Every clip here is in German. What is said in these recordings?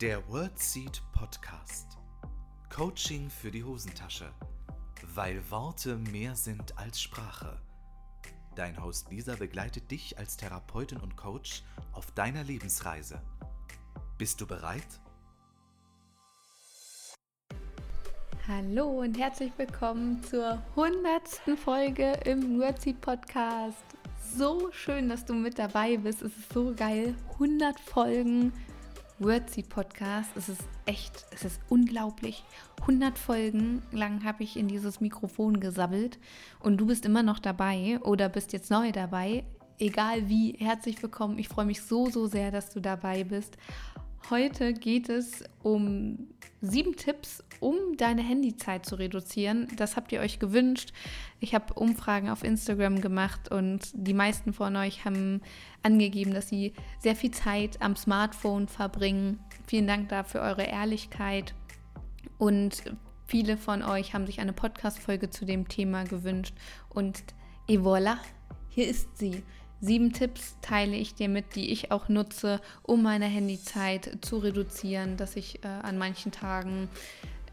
Der WordSeed Podcast. Coaching für die Hosentasche. Weil Worte mehr sind als Sprache. Dein Host Lisa begleitet dich als Therapeutin und Coach auf deiner Lebensreise. Bist du bereit? Hallo und herzlich willkommen zur hundertsten Folge im WordSeed Podcast. So schön, dass du mit dabei bist. Es ist so geil. 100 Folgen Wordseed Podcast. Es ist echt, es ist unglaublich. 100 Folgen lang habe ich in dieses Mikrofon gesabbelt und du bist immer noch dabei oder bist jetzt neu dabei. Egal wie, herzlich willkommen. Ich freue mich so, so sehr, dass du dabei bist. Heute geht es um sieben Tipps, um deine Handyzeit zu reduzieren. Das habt ihr euch gewünscht. Ich habe Umfragen auf Instagram gemacht und die meisten von euch haben angegeben, dass sie sehr viel Zeit am Smartphone verbringen. Vielen Dank dafür eure Ehrlichkeit. Und viele von euch haben sich eine Podcast-Folge zu dem Thema gewünscht. Und et voilà, hier ist sie. Sieben Tipps teile ich dir mit, die ich auch nutze, um meine Handyzeit zu reduzieren, dass ich äh, an manchen Tagen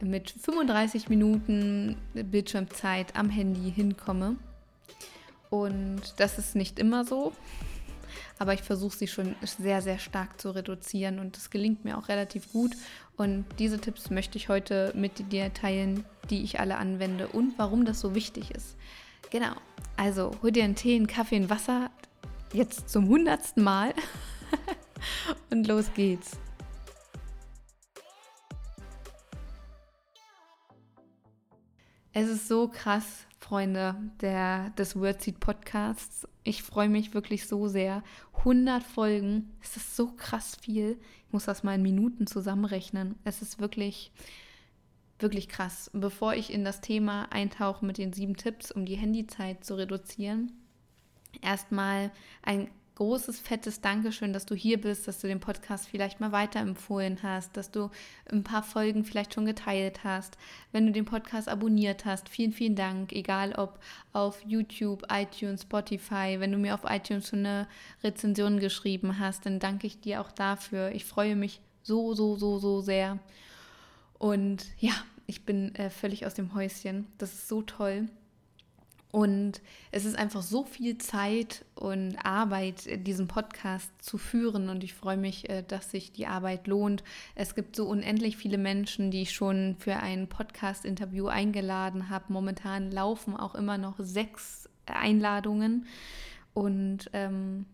mit 35 Minuten Bildschirmzeit am Handy hinkomme. Und das ist nicht immer so, aber ich versuche sie schon sehr, sehr stark zu reduzieren und das gelingt mir auch relativ gut. Und diese Tipps möchte ich heute mit dir teilen, die ich alle anwende und warum das so wichtig ist. Genau, also hol dir einen Tee, einen Kaffee, ein Wasser, jetzt zum hundertsten Mal. Und los geht's. Es ist so krass, Freunde der, des Wordseed Podcasts. Ich freue mich wirklich so sehr. 100 Folgen, es ist so krass viel. Ich muss das mal in Minuten zusammenrechnen. Es ist wirklich, wirklich krass. Bevor ich in das Thema eintauche mit den sieben Tipps, um die Handyzeit zu reduzieren, erstmal ein großes, fettes Dankeschön, dass du hier bist, dass du den Podcast vielleicht mal weiterempfohlen hast, dass du ein paar Folgen vielleicht schon geteilt hast. Wenn du den Podcast abonniert hast, vielen, vielen Dank. Egal ob auf YouTube, iTunes, Spotify, wenn du mir auf iTunes schon eine Rezension geschrieben hast, dann danke ich dir auch dafür. Ich freue mich so, so, so, so sehr. Und ja, ich bin äh, völlig aus dem Häuschen. Das ist so toll. Und es ist einfach so viel Zeit und Arbeit, diesen Podcast zu führen. Und ich freue mich, äh, dass sich die Arbeit lohnt. Es gibt so unendlich viele Menschen, die ich schon für ein Podcast-Interview eingeladen habe. Momentan laufen auch immer noch sechs Einladungen. Und ähm,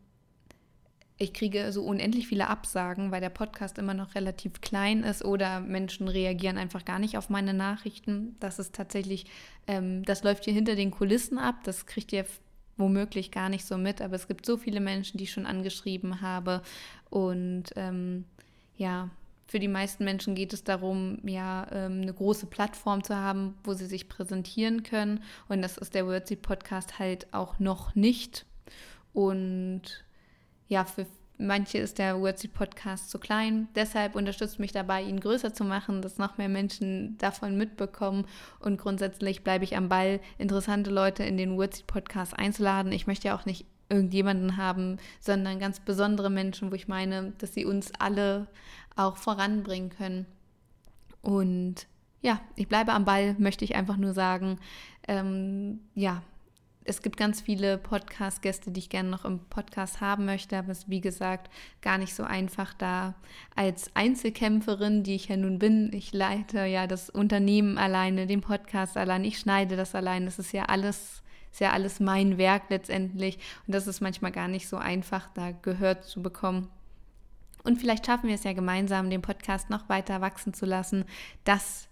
ich kriege so unendlich viele Absagen, weil der Podcast immer noch relativ klein ist oder Menschen reagieren einfach gar nicht auf meine Nachrichten. Das ist tatsächlich, ähm, das läuft hier hinter den Kulissen ab. Das kriegt ihr womöglich gar nicht so mit, aber es gibt so viele Menschen, die ich schon angeschrieben habe. Und ähm, ja, für die meisten Menschen geht es darum, ja, ähm, eine große Plattform zu haben, wo sie sich präsentieren können. Und das ist der Wordseed Podcast halt auch noch nicht. Und ja, für manche ist der Wordseed Podcast zu klein. Deshalb unterstützt mich dabei, ihn größer zu machen, dass noch mehr Menschen davon mitbekommen. Und grundsätzlich bleibe ich am Ball, interessante Leute in den Wordseed Podcast einzuladen. Ich möchte ja auch nicht irgendjemanden haben, sondern ganz besondere Menschen, wo ich meine, dass sie uns alle auch voranbringen können. Und ja, ich bleibe am Ball, möchte ich einfach nur sagen. Ähm, ja, es gibt ganz viele Podcast-Gäste, die ich gerne noch im Podcast haben möchte, aber es ist wie gesagt gar nicht so einfach da als Einzelkämpferin, die ich ja nun bin. Ich leite ja das Unternehmen alleine, den Podcast allein, ich schneide das allein. Das ist ja alles, ist ja alles mein Werk letztendlich und das ist manchmal gar nicht so einfach, da Gehör zu bekommen. Und vielleicht schaffen wir es ja gemeinsam, den Podcast noch weiter wachsen zu lassen, dass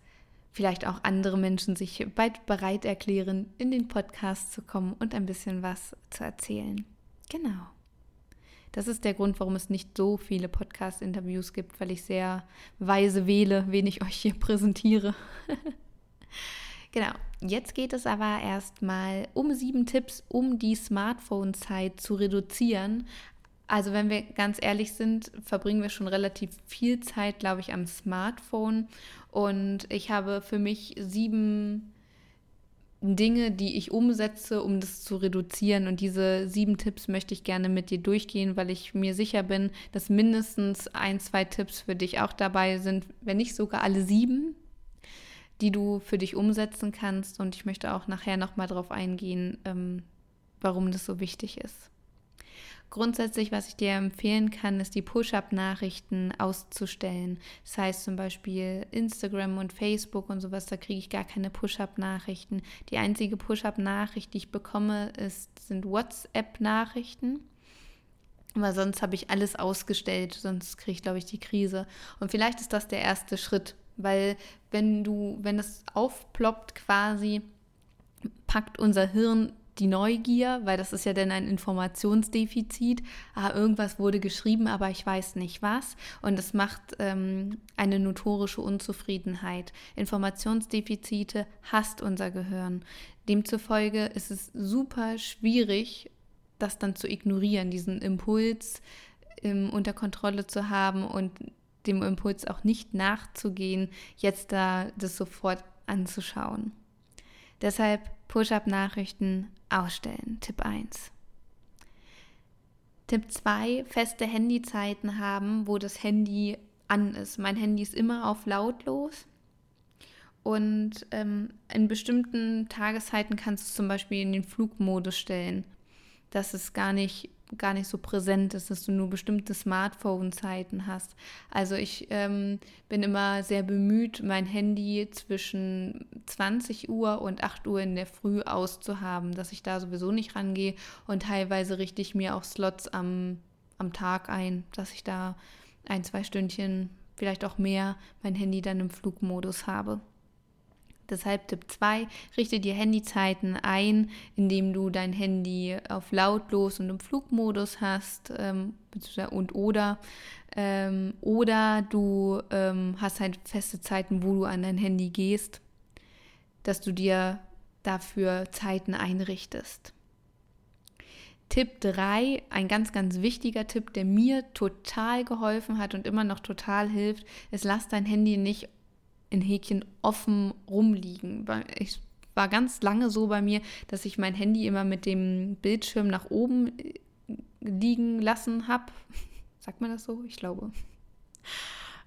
vielleicht auch andere Menschen sich bald bereit erklären, in den Podcast zu kommen und ein bisschen was zu erzählen. Genau. Das ist der Grund, warum es nicht so viele Podcast-Interviews gibt, weil ich sehr weise wähle, wen ich euch hier präsentiere. genau. Jetzt geht es aber erstmal um sieben Tipps, um die Smartphone-Zeit zu reduzieren. Also wenn wir ganz ehrlich sind, verbringen wir schon relativ viel Zeit, glaube ich, am Smartphone. Und ich habe für mich sieben Dinge, die ich umsetze, um das zu reduzieren. Und diese sieben Tipps möchte ich gerne mit dir durchgehen, weil ich mir sicher bin, dass mindestens ein, zwei Tipps für dich auch dabei sind, wenn nicht sogar alle sieben, die du für dich umsetzen kannst. Und ich möchte auch nachher nochmal darauf eingehen, ähm, warum das so wichtig ist. Grundsätzlich, was ich dir empfehlen kann, ist die Push-up-Nachrichten auszustellen. Das heißt zum Beispiel Instagram und Facebook und sowas, da kriege ich gar keine Push-up-Nachrichten. Die einzige Push-up-Nachricht, die ich bekomme, ist, sind WhatsApp-Nachrichten. Aber sonst habe ich alles ausgestellt, sonst kriege ich, glaube ich, die Krise. Und vielleicht ist das der erste Schritt, weil wenn du, wenn es aufploppt quasi, packt unser Hirn die Neugier, weil das ist ja dann ein Informationsdefizit. Ah, irgendwas wurde geschrieben, aber ich weiß nicht was. Und es macht ähm, eine notorische Unzufriedenheit. Informationsdefizite hasst unser Gehirn. Demzufolge ist es super schwierig, das dann zu ignorieren, diesen Impuls ähm, unter Kontrolle zu haben und dem Impuls auch nicht nachzugehen, jetzt da das sofort anzuschauen. Deshalb Push-up-Nachrichten ausstellen. Tipp 1. Tipp 2, feste Handyzeiten haben, wo das Handy an ist. Mein Handy ist immer auf lautlos. Und ähm, in bestimmten Tageszeiten kannst du es zum Beispiel in den Flugmodus stellen, dass es gar nicht gar nicht so präsent ist, dass du nur bestimmte Smartphone-Zeiten hast. Also ich ähm, bin immer sehr bemüht, mein Handy zwischen 20 Uhr und 8 Uhr in der Früh auszuhaben, dass ich da sowieso nicht rangehe und teilweise richte ich mir auch Slots am, am Tag ein, dass ich da ein, zwei Stündchen, vielleicht auch mehr, mein Handy dann im Flugmodus habe. Deshalb Tipp 2, richte dir Handyzeiten ein, indem du dein Handy auf lautlos und im Flugmodus hast ähm, und oder ähm, oder du ähm, hast halt feste Zeiten, wo du an dein Handy gehst, dass du dir dafür Zeiten einrichtest. Tipp 3, ein ganz, ganz wichtiger Tipp, der mir total geholfen hat und immer noch total hilft, ist, lass dein Handy nicht in Häkchen offen rumliegen. Ich war ganz lange so bei mir, dass ich mein Handy immer mit dem Bildschirm nach oben äh, liegen lassen habe. Sagt man das so? Ich glaube.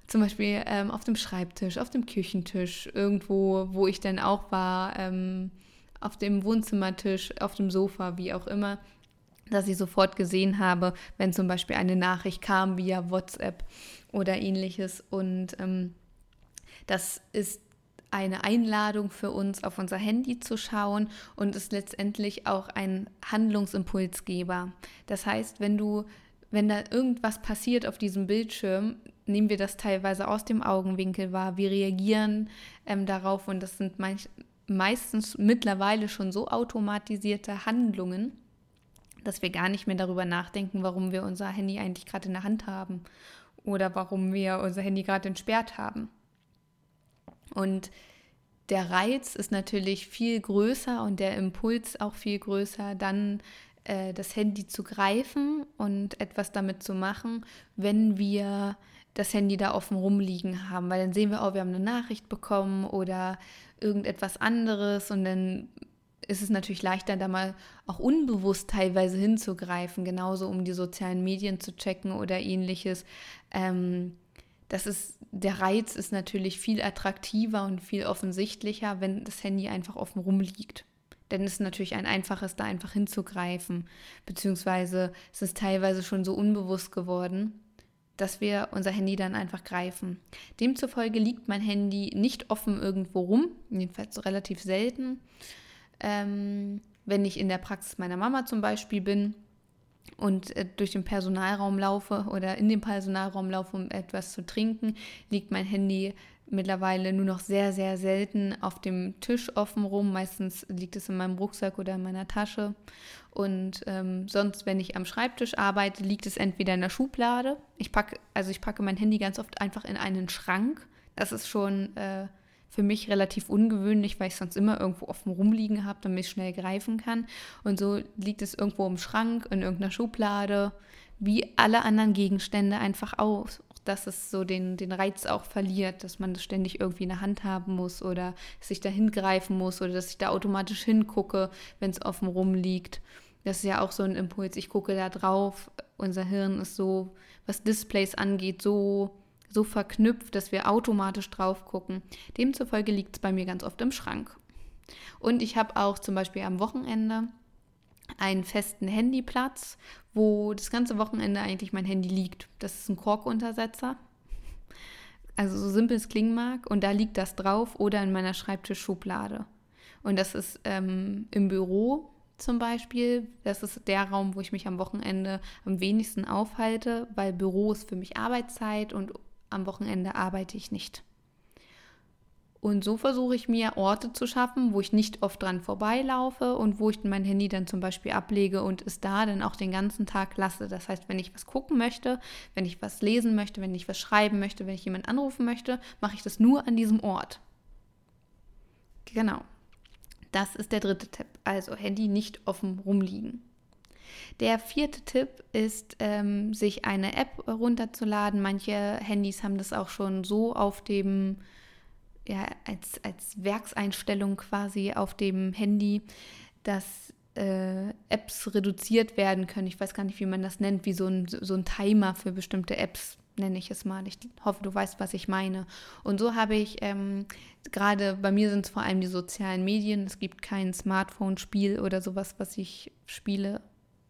Zum Beispiel ähm, auf dem Schreibtisch, auf dem Küchentisch, irgendwo, wo ich dann auch war, ähm, auf dem Wohnzimmertisch, auf dem Sofa, wie auch immer, dass ich sofort gesehen habe, wenn zum Beispiel eine Nachricht kam via WhatsApp oder ähnliches. Und ähm, das ist eine Einladung für uns, auf unser Handy zu schauen und ist letztendlich auch ein Handlungsimpulsgeber. Das heißt, wenn du, wenn da irgendwas passiert auf diesem Bildschirm, nehmen wir das teilweise aus dem Augenwinkel wahr. Wir reagieren ähm, darauf und das sind manch, meistens mittlerweile schon so automatisierte Handlungen, dass wir gar nicht mehr darüber nachdenken, warum wir unser Handy eigentlich gerade in der Hand haben oder warum wir unser Handy gerade entsperrt haben. Und der Reiz ist natürlich viel größer und der Impuls auch viel größer, dann äh, das Handy zu greifen und etwas damit zu machen, wenn wir das Handy da offen rumliegen haben, weil dann sehen wir, oh, wir haben eine Nachricht bekommen oder irgendetwas anderes. Und dann ist es natürlich leichter, da mal auch unbewusst teilweise hinzugreifen, genauso um die sozialen Medien zu checken oder ähnliches. Ähm, das ist, der Reiz ist natürlich viel attraktiver und viel offensichtlicher, wenn das Handy einfach offen rumliegt. Denn es ist natürlich ein einfaches, da einfach hinzugreifen. Beziehungsweise es ist teilweise schon so unbewusst geworden, dass wir unser Handy dann einfach greifen. Demzufolge liegt mein Handy nicht offen irgendwo rum, jedenfalls relativ selten. Ähm, wenn ich in der Praxis meiner Mama zum Beispiel bin, und äh, durch den Personalraum laufe oder in den Personalraum laufe, um etwas zu trinken, liegt mein Handy mittlerweile nur noch sehr, sehr selten auf dem Tisch offen rum. Meistens liegt es in meinem Rucksack oder in meiner Tasche. Und ähm, sonst, wenn ich am Schreibtisch arbeite, liegt es entweder in der Schublade. Ich packe, also ich packe mein Handy ganz oft einfach in einen Schrank. Das ist schon äh, für mich relativ ungewöhnlich, weil ich sonst immer irgendwo offen rumliegen habe, damit ich schnell greifen kann. Und so liegt es irgendwo im Schrank, in irgendeiner Schublade, wie alle anderen Gegenstände einfach auch. dass es so den, den Reiz auch verliert, dass man das ständig irgendwie in der Hand haben muss oder sich da hingreifen muss oder dass ich da automatisch hingucke, wenn es offen rumliegt. Das ist ja auch so ein Impuls. Ich gucke da drauf. Unser Hirn ist so, was Displays angeht, so, so verknüpft, dass wir automatisch drauf gucken. Demzufolge liegt es bei mir ganz oft im Schrank. Und ich habe auch zum Beispiel am Wochenende einen festen Handyplatz, wo das ganze Wochenende eigentlich mein Handy liegt. Das ist ein Korkuntersetzer. Also so simpel es klingen mag. Und da liegt das drauf oder in meiner Schreibtischschublade. Und das ist ähm, im Büro zum Beispiel. Das ist der Raum, wo ich mich am Wochenende am wenigsten aufhalte, weil Büro ist für mich Arbeitszeit und am Wochenende arbeite ich nicht. Und so versuche ich mir Orte zu schaffen, wo ich nicht oft dran vorbeilaufe und wo ich mein Handy dann zum Beispiel ablege und es da dann auch den ganzen Tag lasse. Das heißt, wenn ich was gucken möchte, wenn ich was lesen möchte, wenn ich was schreiben möchte, wenn ich jemanden anrufen möchte, mache ich das nur an diesem Ort. Genau. Das ist der dritte Tipp. Also Handy nicht offen rumliegen. Der vierte Tipp ist, ähm, sich eine App runterzuladen. Manche Handys haben das auch schon so auf dem ja, als, als Werkseinstellung quasi auf dem Handy, dass äh, Apps reduziert werden können. Ich weiß gar nicht, wie man das nennt, wie so ein, so ein Timer für bestimmte Apps, nenne ich es mal. Ich hoffe, du weißt, was ich meine. Und so habe ich ähm, gerade, bei mir sind es vor allem die sozialen Medien. Es gibt kein Smartphone-Spiel oder sowas, was ich spiele.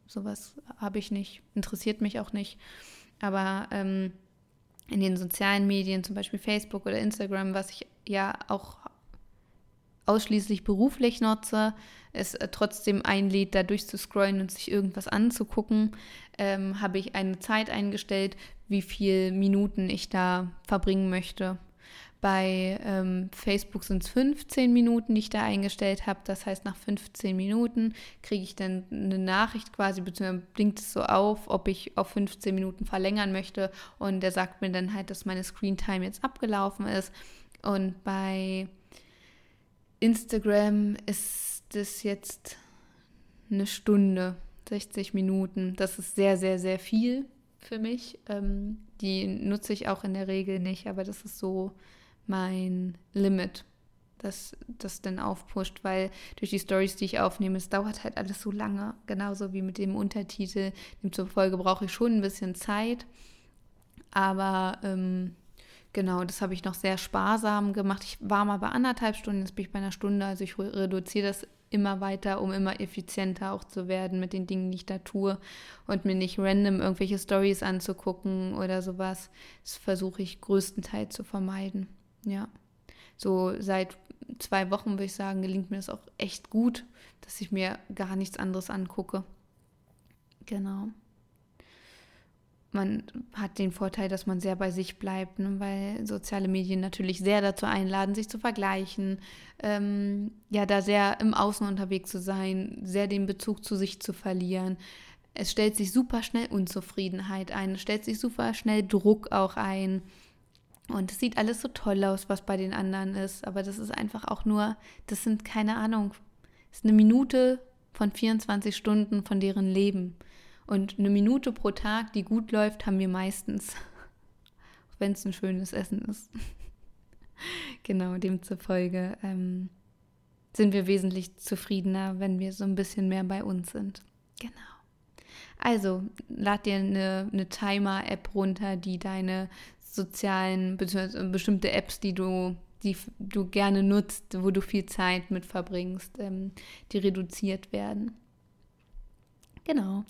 Sowas habe ich nicht, interessiert mich auch nicht. Aber ähm, in den sozialen Medien, zum Beispiel Facebook oder Instagram, was ich ja auch ausschließlich beruflich nutze, es äh, trotzdem einlädt, da durchzuscrollen und sich irgendwas anzugucken, ähm, habe ich eine Zeit eingestellt, wie viele Minuten ich da verbringen möchte. Bei ähm, Facebook sind es 15 Minuten, die ich da eingestellt habe. Das heißt, nach 15 Minuten kriege ich dann eine Nachricht quasi, beziehungsweise blinkt es so auf, ob ich auf 15 Minuten verlängern möchte. Und der sagt mir dann halt, dass meine Screen Time jetzt abgelaufen ist. Und bei Instagram ist es jetzt eine Stunde, 60 Minuten. Das ist sehr, sehr, sehr viel für mich. Ähm, die nutze ich auch in der Regel nicht, aber das ist so mein Limit, das das dann aufpusht, weil durch die Stories, die ich aufnehme, es dauert halt alles so lange, genauso wie mit dem Untertitel. Demzufolge brauche ich schon ein bisschen Zeit, aber ähm, genau, das habe ich noch sehr sparsam gemacht. Ich war mal bei anderthalb Stunden, jetzt bin ich bei einer Stunde, also ich reduziere das immer weiter, um immer effizienter auch zu werden mit den Dingen, die ich da tue und mir nicht random irgendwelche Stories anzugucken oder sowas. Das versuche ich größtenteils zu vermeiden. Ja. So seit zwei Wochen würde ich sagen, gelingt mir das auch echt gut, dass ich mir gar nichts anderes angucke. Genau. Man hat den Vorteil, dass man sehr bei sich bleibt, ne? weil soziale Medien natürlich sehr dazu einladen, sich zu vergleichen, ähm, ja, da sehr im Außen unterwegs zu sein, sehr den Bezug zu sich zu verlieren. Es stellt sich super schnell Unzufriedenheit ein, es stellt sich super schnell Druck auch ein. Und es sieht alles so toll aus, was bei den anderen ist. Aber das ist einfach auch nur, das sind keine Ahnung, das ist eine Minute von 24 Stunden von deren Leben. Und eine Minute pro Tag, die gut läuft, haben wir meistens. wenn es ein schönes Essen ist. genau, demzufolge ähm, sind wir wesentlich zufriedener, wenn wir so ein bisschen mehr bei uns sind. Genau. Also, lad dir eine, eine Timer-App runter, die deine sozialen, bestimmte Apps, die du, die du gerne nutzt, wo du viel Zeit mit verbringst, ähm, die reduziert werden. Genau.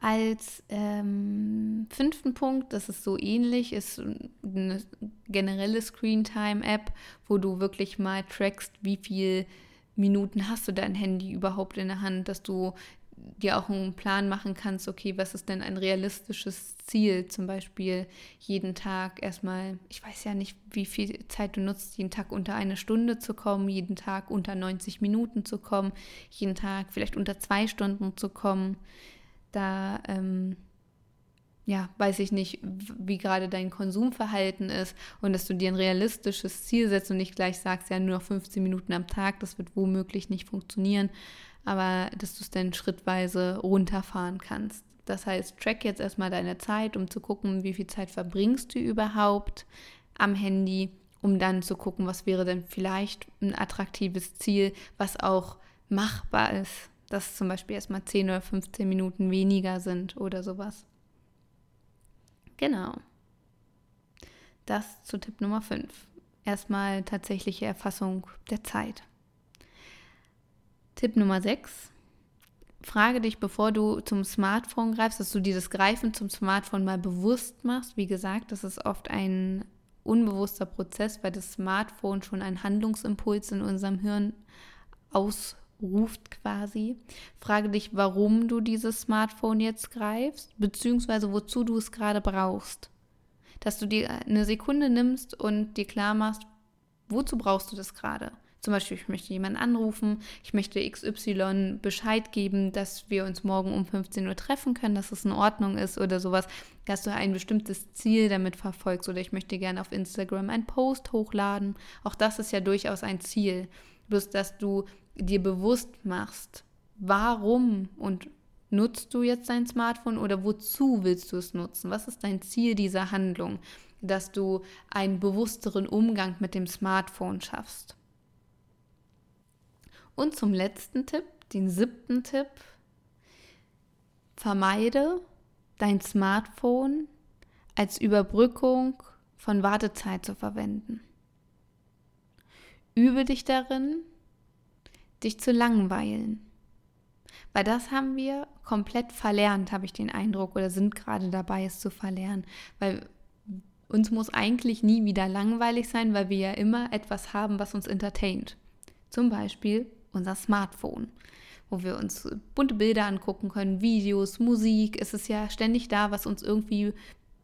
Als ähm, fünften Punkt, das ist so ähnlich, ist eine generelle Screentime-App, wo du wirklich mal trackst, wie viel Minuten hast du dein Handy überhaupt in der Hand, dass du dir auch einen Plan machen kannst, okay, was ist denn ein realistisches Ziel? Zum Beispiel jeden Tag erstmal, ich weiß ja nicht, wie viel Zeit du nutzt, jeden Tag unter eine Stunde zu kommen, jeden Tag unter 90 Minuten zu kommen, jeden Tag vielleicht unter zwei Stunden zu kommen. Da, ähm, ja, weiß ich nicht, wie gerade dein Konsumverhalten ist und dass du dir ein realistisches Ziel setzt und nicht gleich sagst, ja, nur noch 15 Minuten am Tag, das wird womöglich nicht funktionieren aber dass du es dann schrittweise runterfahren kannst. Das heißt, track jetzt erstmal deine Zeit, um zu gucken, wie viel Zeit verbringst du überhaupt am Handy, um dann zu gucken, was wäre denn vielleicht ein attraktives Ziel, was auch machbar ist, dass zum Beispiel erstmal 10 oder 15 Minuten weniger sind oder sowas. Genau. Das zu Tipp Nummer 5. Erstmal tatsächliche Erfassung der Zeit. Tipp Nummer 6. Frage dich, bevor du zum Smartphone greifst, dass du dir das Greifen zum Smartphone mal bewusst machst. Wie gesagt, das ist oft ein unbewusster Prozess, weil das Smartphone schon einen Handlungsimpuls in unserem Hirn ausruft quasi. Frage dich, warum du dieses Smartphone jetzt greifst, beziehungsweise wozu du es gerade brauchst. Dass du dir eine Sekunde nimmst und dir klar machst, wozu brauchst du das gerade? Zum Beispiel, ich möchte jemanden anrufen, ich möchte XY Bescheid geben, dass wir uns morgen um 15 Uhr treffen können, dass es in Ordnung ist oder sowas, dass du ein bestimmtes Ziel damit verfolgst oder ich möchte gerne auf Instagram einen Post hochladen. Auch das ist ja durchaus ein Ziel. Bloß, dass du dir bewusst machst, warum und nutzt du jetzt dein Smartphone oder wozu willst du es nutzen? Was ist dein Ziel dieser Handlung? Dass du einen bewussteren Umgang mit dem Smartphone schaffst. Und zum letzten Tipp, den siebten Tipp, vermeide dein Smartphone als Überbrückung von Wartezeit zu verwenden. Übe dich darin, dich zu langweilen. Weil das haben wir komplett verlernt, habe ich den Eindruck, oder sind gerade dabei, es zu verlernen. Weil uns muss eigentlich nie wieder langweilig sein, weil wir ja immer etwas haben, was uns entertaint. Zum Beispiel unser Smartphone, wo wir uns bunte Bilder angucken können, Videos, Musik. Es ist ja ständig da, was uns irgendwie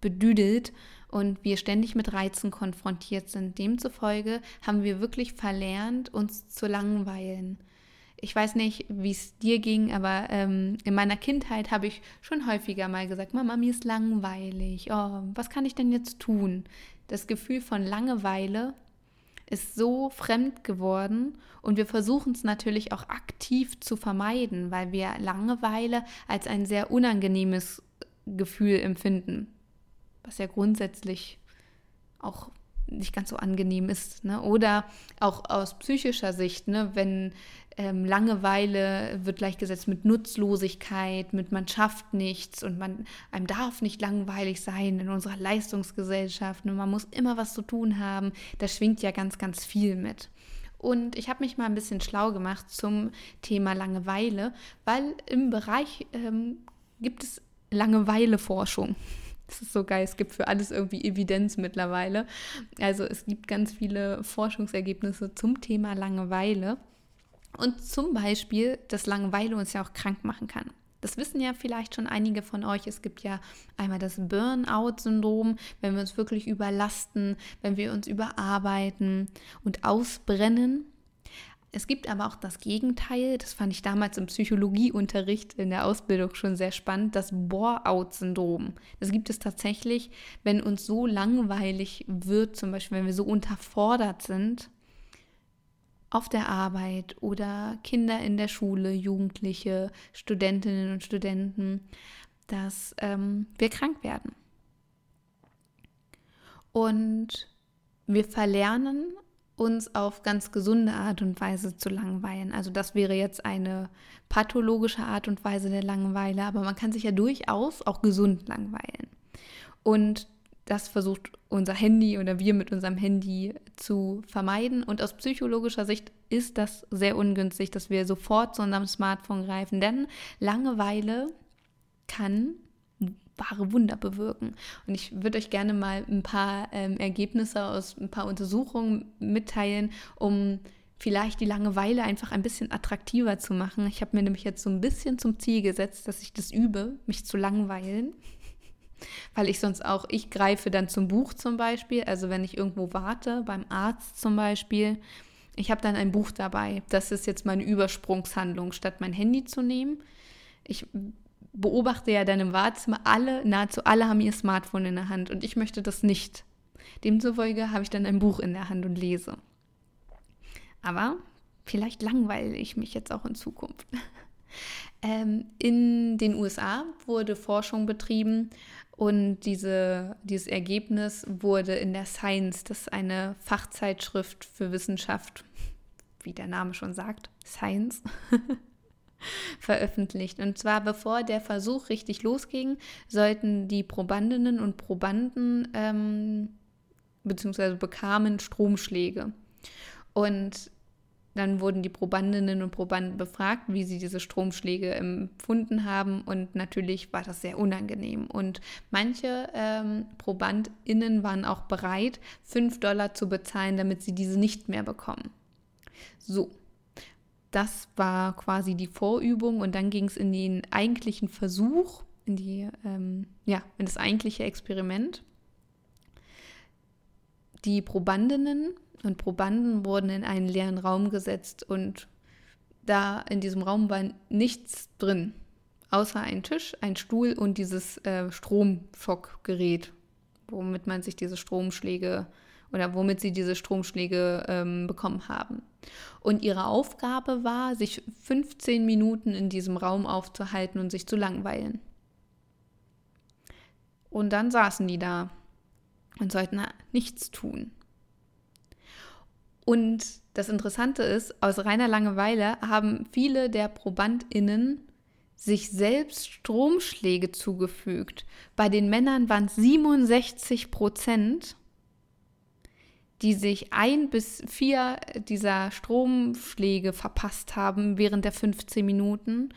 bedüdelt und wir ständig mit Reizen konfrontiert sind. Demzufolge haben wir wirklich verlernt, uns zu langweilen. Ich weiß nicht, wie es dir ging, aber ähm, in meiner Kindheit habe ich schon häufiger mal gesagt, Mama, mir ist langweilig. Oh, was kann ich denn jetzt tun? Das Gefühl von Langeweile ist so fremd geworden. Und wir versuchen es natürlich auch aktiv zu vermeiden, weil wir Langeweile als ein sehr unangenehmes Gefühl empfinden, was ja grundsätzlich auch nicht ganz so angenehm ist. Ne? Oder auch aus psychischer Sicht, ne? wenn ähm, Langeweile wird gleichgesetzt mit Nutzlosigkeit, mit man schafft nichts und man einem darf nicht langweilig sein in unserer Leistungsgesellschaft. Und man muss immer was zu tun haben. Da schwingt ja ganz, ganz viel mit. Und ich habe mich mal ein bisschen schlau gemacht zum Thema Langeweile, weil im Bereich ähm, gibt es Langeweileforschung. Das ist so geil, es gibt für alles irgendwie Evidenz mittlerweile. Also es gibt ganz viele Forschungsergebnisse zum Thema Langeweile. Und zum Beispiel, dass Langeweile uns ja auch krank machen kann. Das wissen ja vielleicht schon einige von euch. Es gibt ja einmal das Burnout-Syndrom, wenn wir uns wirklich überlasten, wenn wir uns überarbeiten und ausbrennen. Es gibt aber auch das Gegenteil, das fand ich damals im Psychologieunterricht in der Ausbildung schon sehr spannend, das Bore-out-Syndrom. Das gibt es tatsächlich, wenn uns so langweilig wird, zum Beispiel wenn wir so unterfordert sind, auf der Arbeit oder Kinder in der Schule, Jugendliche, Studentinnen und Studenten, dass ähm, wir krank werden. Und wir verlernen, uns auf ganz gesunde Art und Weise zu langweilen. Also das wäre jetzt eine pathologische Art und Weise der Langeweile, aber man kann sich ja durchaus auch gesund langweilen. Und das versucht unser Handy oder wir mit unserem Handy zu vermeiden. Und aus psychologischer Sicht ist das sehr ungünstig, dass wir sofort zu unserem Smartphone greifen, denn Langeweile kann wahre Wunder bewirken. Und ich würde euch gerne mal ein paar ähm, Ergebnisse aus ein paar Untersuchungen mitteilen, um vielleicht die Langeweile einfach ein bisschen attraktiver zu machen. Ich habe mir nämlich jetzt so ein bisschen zum Ziel gesetzt, dass ich das übe, mich zu langweilen weil ich sonst auch, ich greife dann zum Buch zum Beispiel, also wenn ich irgendwo warte, beim Arzt zum Beispiel, ich habe dann ein Buch dabei. Das ist jetzt meine Übersprungshandlung, statt mein Handy zu nehmen. Ich beobachte ja dann im Wartezimmer, alle, nahezu alle haben ihr Smartphone in der Hand und ich möchte das nicht. Demzufolge habe ich dann ein Buch in der Hand und lese. Aber vielleicht langweile ich mich jetzt auch in Zukunft. Ähm, in den USA wurde Forschung betrieben und diese, dieses Ergebnis wurde in der Science, das ist eine Fachzeitschrift für Wissenschaft, wie der Name schon sagt, Science, veröffentlicht. Und zwar bevor der Versuch richtig losging, sollten die Probandinnen und Probanden ähm, beziehungsweise bekamen Stromschläge. Und dann wurden die Probandinnen und Probanden befragt, wie sie diese Stromschläge empfunden haben. Und natürlich war das sehr unangenehm. Und manche ähm, ProbandInnen waren auch bereit, 5 Dollar zu bezahlen, damit sie diese nicht mehr bekommen. So, das war quasi die Vorübung. Und dann ging es in den eigentlichen Versuch, in, die, ähm, ja, in das eigentliche Experiment. Die Probandinnen und Probanden wurden in einen leeren Raum gesetzt und da in diesem Raum war nichts drin, außer ein Tisch, ein Stuhl und dieses äh, Stromschockgerät, womit man sich diese Stromschläge oder womit sie diese Stromschläge ähm, bekommen haben. Und ihre Aufgabe war, sich 15 Minuten in diesem Raum aufzuhalten und sich zu langweilen. Und dann saßen die da und sollten nichts tun. Und das Interessante ist, aus reiner Langeweile haben viele der ProbandInnen sich selbst Stromschläge zugefügt. Bei den Männern waren es 67 Prozent, die sich ein bis vier dieser Stromschläge verpasst haben während der 15 Minuten.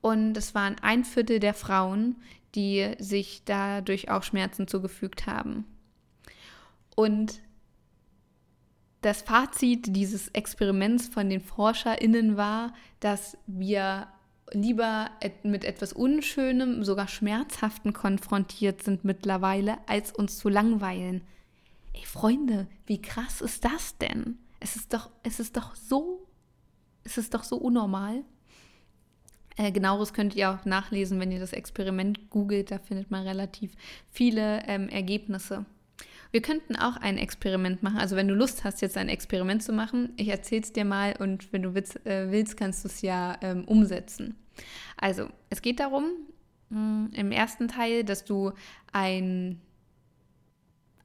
Und es waren ein Viertel der Frauen, die sich dadurch auch Schmerzen zugefügt haben. Und das Fazit dieses Experiments von den ForscherInnen war, dass wir lieber mit etwas Unschönem, sogar Schmerzhaften konfrontiert sind mittlerweile, als uns zu langweilen. Ey, Freunde, wie krass ist das denn? Es ist doch, es ist doch so, es ist doch so unnormal. Äh, genaueres könnt ihr auch nachlesen, wenn ihr das Experiment googelt. Da findet man relativ viele ähm, Ergebnisse. Wir könnten auch ein Experiment machen. Also wenn du Lust hast, jetzt ein Experiment zu machen, ich erzähle es dir mal und wenn du willst, äh, willst kannst du es ja ähm, umsetzen. Also es geht darum, mh, hm, im ersten Teil, dass du ein,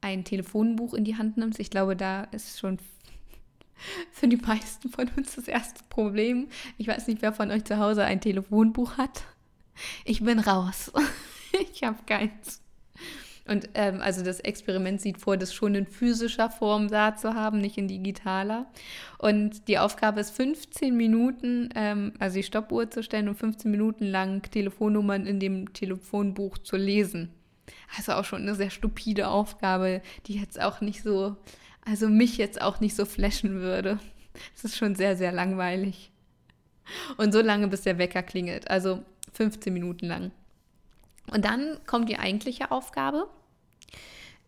ein Telefonbuch in die Hand nimmst. Ich glaube, da ist schon für die meisten von uns das erste Problem. Ich weiß nicht, wer von euch zu Hause ein Telefonbuch hat. Ich bin raus. ich habe keins. Und ähm, also das Experiment sieht vor, das schon in physischer Form da zu haben, nicht in digitaler. Und die Aufgabe ist 15 Minuten, ähm, also die Stoppuhr zu stellen und 15 Minuten lang Telefonnummern in dem Telefonbuch zu lesen. Also auch schon eine sehr stupide Aufgabe, die jetzt auch nicht so, also mich jetzt auch nicht so flashen würde. Es ist schon sehr, sehr langweilig. Und so lange, bis der Wecker klingelt. Also 15 Minuten lang. Und dann kommt die eigentliche Aufgabe.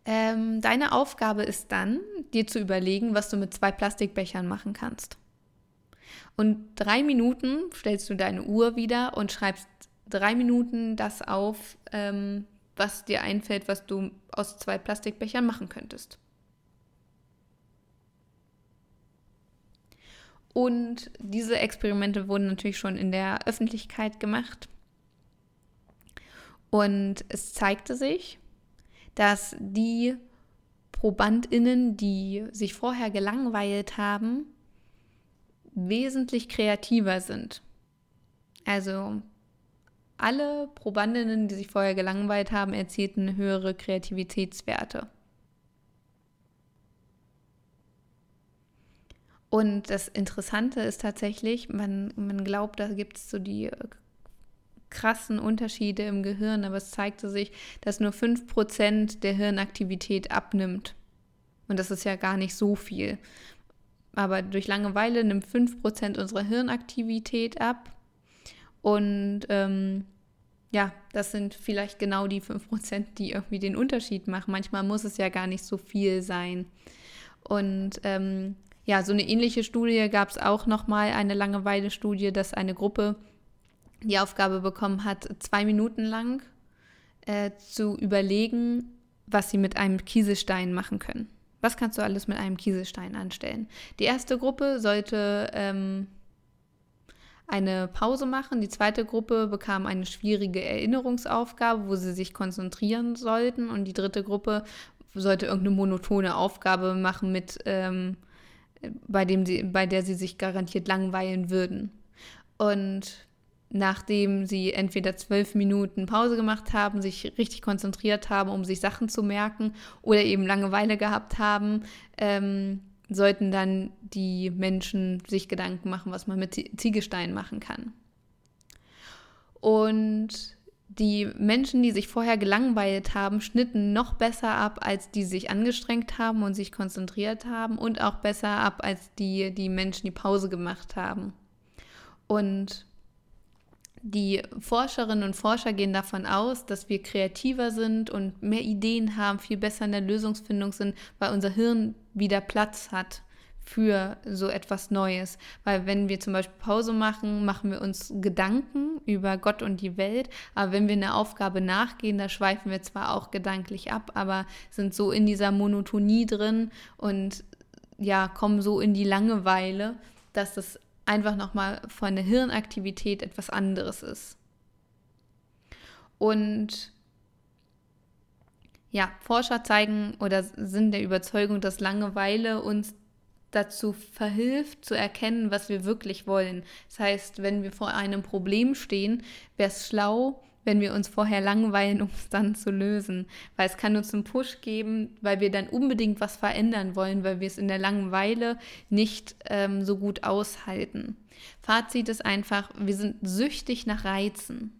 Ähm, deine Aufgabe ist dann, dir zu überlegen, was du mit zwei Plastikbechern machen kannst. Und drei Minuten stellst du deine Uhr wieder und schreibst drei Minuten das auf, ähm, was dir einfällt, was du aus zwei Plastikbechern machen könntest. Und diese Experimente wurden natürlich schon in der Öffentlichkeit gemacht. Und es zeigte sich, dass die Probandinnen, die sich vorher gelangweilt haben, wesentlich kreativer sind. Also alle Probandinnen, die sich vorher gelangweilt haben, erzielten höhere Kreativitätswerte. Und das Interessante ist tatsächlich, man, man glaubt, da gibt es so die krassen Unterschiede im Gehirn, aber es zeigte sich, dass nur 5% der Hirnaktivität abnimmt. Und das ist ja gar nicht so viel. Aber durch Langeweile nimmt 5% unserer Hirnaktivität ab. Und ähm, ja, das sind vielleicht genau die 5%, die irgendwie den Unterschied machen. Manchmal muss es ja gar nicht so viel sein. Und ähm, ja, so eine ähnliche Studie gab es auch nochmal, eine Langeweile-Studie, dass eine Gruppe die Aufgabe bekommen hat, zwei Minuten lang äh, zu überlegen, was sie mit einem Kieselstein machen können. Was kannst du alles mit einem Kieselstein anstellen? Die erste Gruppe sollte ähm, eine Pause machen. Die zweite Gruppe bekam eine schwierige Erinnerungsaufgabe, wo sie sich konzentrieren sollten. Und die dritte Gruppe sollte irgendeine monotone Aufgabe machen, mit, ähm, bei, dem sie, bei der sie sich garantiert langweilen würden. Und nachdem sie entweder zwölf Minuten Pause gemacht haben, sich richtig konzentriert haben, um sich Sachen zu merken, oder eben Langeweile gehabt haben, ähm, sollten dann die Menschen sich Gedanken machen, was man mit Ziegelsteinen machen kann. Und die Menschen, die sich vorher gelangweilt haben, schnitten noch besser ab, als die sich angestrengt haben und sich konzentriert haben und auch besser ab, als die, die Menschen, die Pause gemacht haben. Und die Forscherinnen und Forscher gehen davon aus, dass wir kreativer sind und mehr Ideen haben, viel besser in der Lösungsfindung sind, weil unser Hirn wieder Platz hat für so etwas Neues. Weil wenn wir zum Beispiel Pause machen, machen wir uns Gedanken über Gott und die Welt. Aber wenn wir einer Aufgabe nachgehen, da schweifen wir zwar auch gedanklich ab, aber sind so in dieser Monotonie drin und ja, kommen so in die Langeweile, dass das einfach nochmal von der Hirnaktivität etwas anderes ist. Und ja, Forscher zeigen oder sind der Überzeugung, dass Langeweile uns dazu verhilft, zu erkennen, was wir wirklich wollen. Das heißt, wenn wir vor einem Problem stehen, wäre es schlau, wenn wir uns vorher langweilen, um es dann zu lösen. Weil es kann uns einen Push geben, weil wir dann unbedingt was verändern wollen, weil wir es in der Langeweile nicht ähm, so gut aushalten. Fazit ist einfach, wir sind süchtig nach Reizen.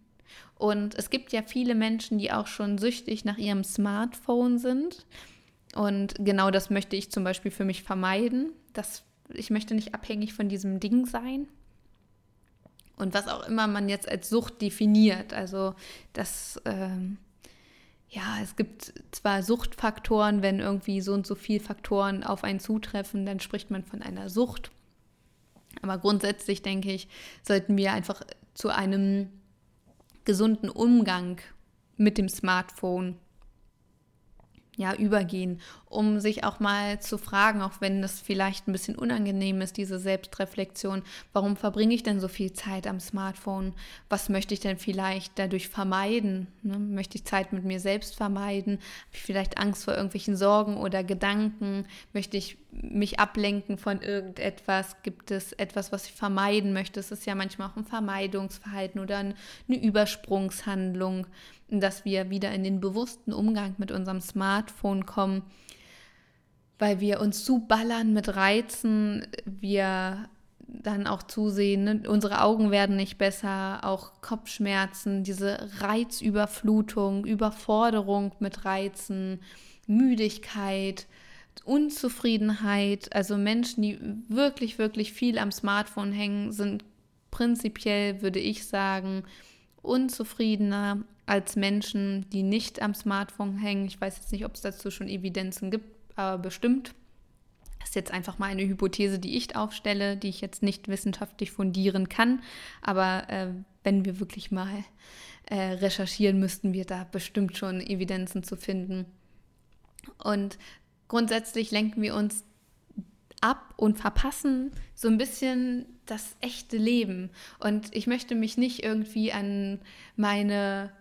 Und es gibt ja viele Menschen, die auch schon süchtig nach ihrem Smartphone sind. Und genau das möchte ich zum Beispiel für mich vermeiden. Das, ich möchte nicht abhängig von diesem Ding sein und was auch immer man jetzt als Sucht definiert. Also das, ähm, ja, es gibt zwar Suchtfaktoren, wenn irgendwie so und so viele Faktoren auf einen zutreffen, dann spricht man von einer Sucht. Aber grundsätzlich denke ich, sollten wir einfach zu einem gesunden Umgang mit dem Smartphone ja, übergehen, um sich auch mal zu fragen, auch wenn das vielleicht ein bisschen unangenehm ist, diese Selbstreflexion, warum verbringe ich denn so viel Zeit am Smartphone? Was möchte ich denn vielleicht dadurch vermeiden? Ne? Möchte ich Zeit mit mir selbst vermeiden? Habe ich vielleicht Angst vor irgendwelchen Sorgen oder Gedanken? Möchte ich mich ablenken von irgendetwas? Gibt es etwas, was ich vermeiden möchte? Es ist ja manchmal auch ein Vermeidungsverhalten oder eine Übersprungshandlung dass wir wieder in den bewussten Umgang mit unserem Smartphone kommen, weil wir uns zuballern mit Reizen, wir dann auch zusehen, ne? unsere Augen werden nicht besser, auch Kopfschmerzen, diese Reizüberflutung, Überforderung mit Reizen, Müdigkeit, Unzufriedenheit. Also Menschen, die wirklich, wirklich viel am Smartphone hängen, sind prinzipiell, würde ich sagen, unzufriedener als Menschen, die nicht am Smartphone hängen. Ich weiß jetzt nicht, ob es dazu schon Evidenzen gibt, aber bestimmt. Das ist jetzt einfach mal eine Hypothese, die ich aufstelle, die ich jetzt nicht wissenschaftlich fundieren kann. Aber äh, wenn wir wirklich mal äh, recherchieren, müssten wir da bestimmt schon Evidenzen zu finden. Und grundsätzlich lenken wir uns ab und verpassen so ein bisschen das echte Leben. Und ich möchte mich nicht irgendwie an meine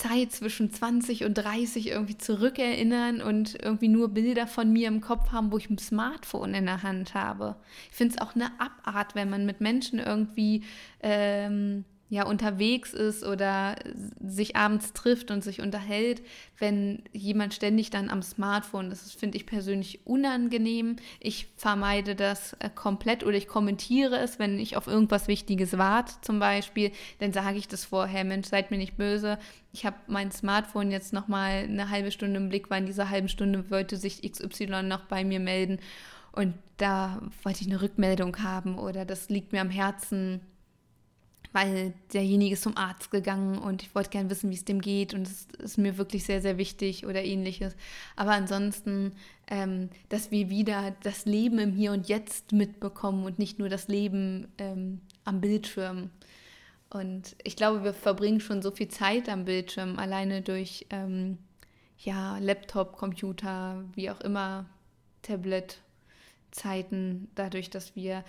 Zeit zwischen 20 und 30 irgendwie zurückerinnern und irgendwie nur Bilder von mir im Kopf haben, wo ich ein Smartphone in der Hand habe. Ich finde es auch eine Abart, wenn man mit Menschen irgendwie ähm, ja unterwegs ist oder sich abends trifft und sich unterhält, wenn jemand ständig dann am Smartphone ist. Das finde ich persönlich unangenehm. Ich vermeide das äh, komplett oder ich kommentiere es, wenn ich auf irgendwas Wichtiges warte zum Beispiel, dann sage ich das vorher, Mensch, seid mir nicht böse. Ich habe mein Smartphone jetzt noch mal eine halbe Stunde im Blick, weil in dieser halben Stunde wollte sich XY noch bei mir melden und da wollte ich eine Rückmeldung haben oder das liegt mir am Herzen weil derjenige ist zum Arzt gegangen und ich wollte gerne wissen, wie es dem geht und es ist mir wirklich sehr, sehr wichtig oder ähnliches. Aber ansonsten, ähm, dass wir wieder das Leben im Hier und Jetzt mitbekommen und nicht nur das Leben ähm, am Bildschirm. Und ich glaube, wir verbringen schon so viel Zeit am Bildschirm, alleine durch ähm, ja, Laptop, Computer, wie auch immer, Tablet. Zeiten, dadurch, dass wir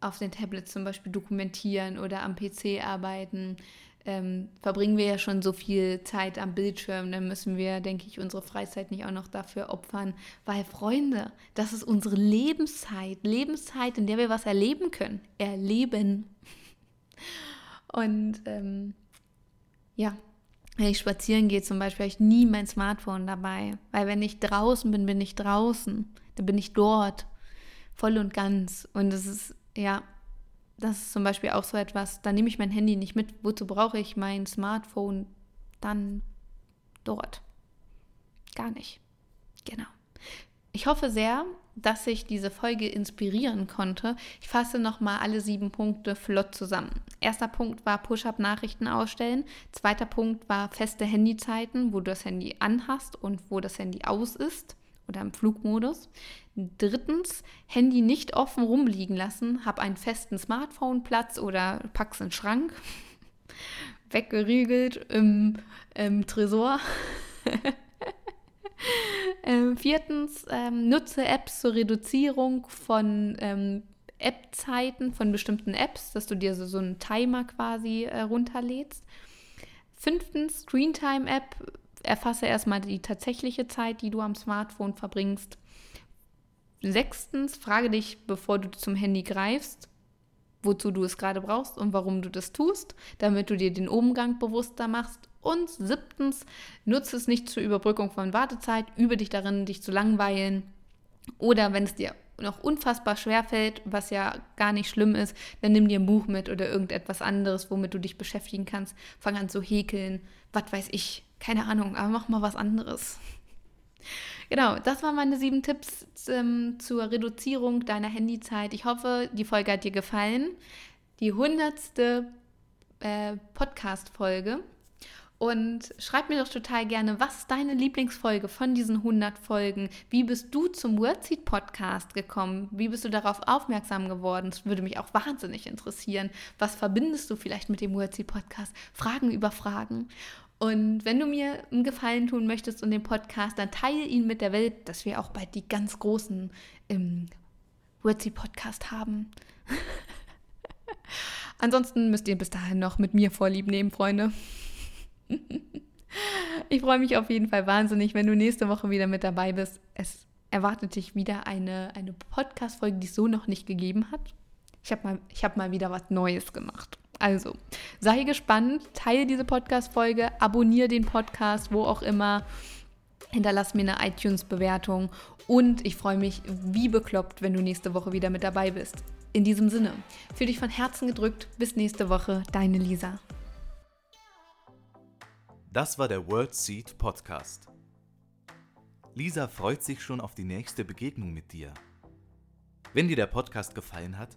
auf den Tablets zum Beispiel dokumentieren oder am PC arbeiten, ähm, verbringen wir ja schon so viel Zeit am Bildschirm, dann müssen wir, denke ich, unsere Freizeit nicht auch noch dafür opfern, weil Freunde, das ist unsere Lebenszeit, Lebenszeit, in der wir was erleben können, erleben. Und ähm, ja, wenn ich spazieren gehe zum Beispiel, habe ich nie mein Smartphone dabei, weil wenn ich draußen bin, bin ich draußen, dann bin ich dort, voll und ganz. Und es ist, ja, das ist zum Beispiel auch so etwas, da nehme ich mein Handy nicht mit. Wozu brauche ich mein Smartphone dann dort? Gar nicht. Genau. Ich hoffe sehr, dass ich diese Folge inspirieren konnte. Ich fasse nochmal alle sieben Punkte flott zusammen. Erster Punkt war Push-up-Nachrichten ausstellen. Zweiter Punkt war feste Handyzeiten, wo du das Handy anhast und wo das Handy aus ist oder im Flugmodus. Drittens, Handy nicht offen rumliegen lassen. Hab einen festen Smartphone-Platz oder pack's in den Schrank. Weggeriegelt im, im Tresor. ähm, viertens, ähm, nutze Apps zur Reduzierung von ähm, App-Zeiten, von bestimmten Apps, dass du dir so, so einen Timer quasi äh, runterlädst. Fünftens, Screentime-App erfasse erstmal die tatsächliche Zeit, die du am Smartphone verbringst. Sechstens, frage dich, bevor du zum Handy greifst, wozu du es gerade brauchst und warum du das tust, damit du dir den Umgang bewusster machst. Und siebtens, nutze es nicht zur Überbrückung von Wartezeit, übe dich darin, dich zu langweilen. Oder wenn es dir noch unfassbar schwer fällt, was ja gar nicht schlimm ist, dann nimm dir ein Buch mit oder irgendetwas anderes, womit du dich beschäftigen kannst. Fang an zu häkeln, was weiß ich, keine Ahnung, aber mach mal was anderes. Genau, das waren meine sieben Tipps ähm, zur Reduzierung deiner Handyzeit. Ich hoffe, die Folge hat dir gefallen. Die hundertste äh, Podcast-Folge. Und schreib mir doch total gerne, was ist deine Lieblingsfolge von diesen 100 Folgen? Wie bist du zum Wordseed Podcast gekommen? Wie bist du darauf aufmerksam geworden? Das würde mich auch wahnsinnig interessieren. Was verbindest du vielleicht mit dem Wordseed Podcast? Fragen über Fragen. Und wenn du mir einen Gefallen tun möchtest und den Podcast, dann teile ihn mit der Welt, dass wir auch bald die ganz großen im Wordseed Podcast haben. Ansonsten müsst ihr bis dahin noch mit mir Vorlieb nehmen, Freunde. ich freue mich auf jeden Fall wahnsinnig, wenn du nächste Woche wieder mit dabei bist. Es erwartet dich wieder eine, eine Podcast-Folge, die es so noch nicht gegeben hat. Ich habe mal, hab mal wieder was Neues gemacht. Also, sei gespannt, teile diese Podcast-Folge, abonniere den Podcast, wo auch immer. Hinterlass mir eine iTunes-Bewertung und ich freue mich wie bekloppt, wenn du nächste Woche wieder mit dabei bist. In diesem Sinne, fühl dich von Herzen gedrückt. Bis nächste Woche, deine Lisa. Das war der World Seed Podcast. Lisa freut sich schon auf die nächste Begegnung mit dir. Wenn dir der Podcast gefallen hat,